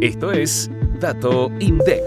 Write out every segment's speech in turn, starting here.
Esto es Dato INDEC.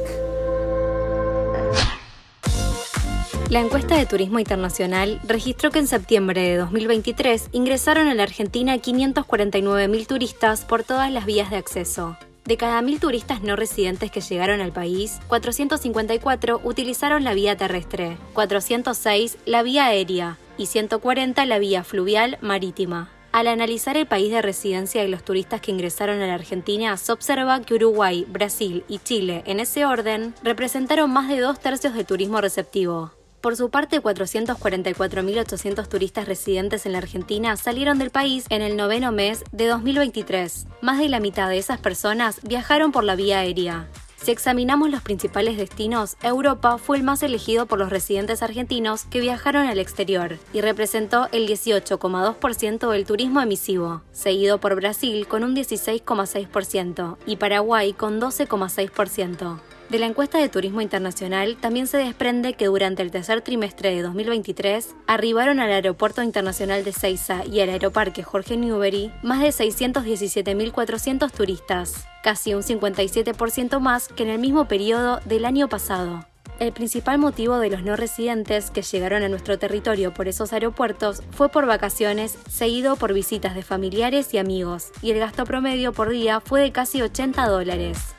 La encuesta de Turismo Internacional registró que en septiembre de 2023 ingresaron a la Argentina 549.000 turistas por todas las vías de acceso. De cada mil turistas no residentes que llegaron al país, 454 utilizaron la vía terrestre, 406 la vía aérea y 140 la vía fluvial marítima. Al analizar el país de residencia de los turistas que ingresaron a la Argentina, se observa que Uruguay, Brasil y Chile, en ese orden, representaron más de dos tercios del turismo receptivo. Por su parte, 444.800 turistas residentes en la Argentina salieron del país en el noveno mes de 2023. Más de la mitad de esas personas viajaron por la vía aérea. Si examinamos los principales destinos, Europa fue el más elegido por los residentes argentinos que viajaron al exterior y representó el 18,2% del turismo emisivo, seguido por Brasil con un 16,6% y Paraguay con 12,6%. De la encuesta de turismo internacional también se desprende que durante el tercer trimestre de 2023 arribaron al Aeropuerto Internacional de Ceiza y al Aeroparque Jorge Newbery más de 617.400 turistas, casi un 57% más que en el mismo periodo del año pasado. El principal motivo de los no residentes que llegaron a nuestro territorio por esos aeropuertos fue por vacaciones, seguido por visitas de familiares y amigos, y el gasto promedio por día fue de casi 80 dólares.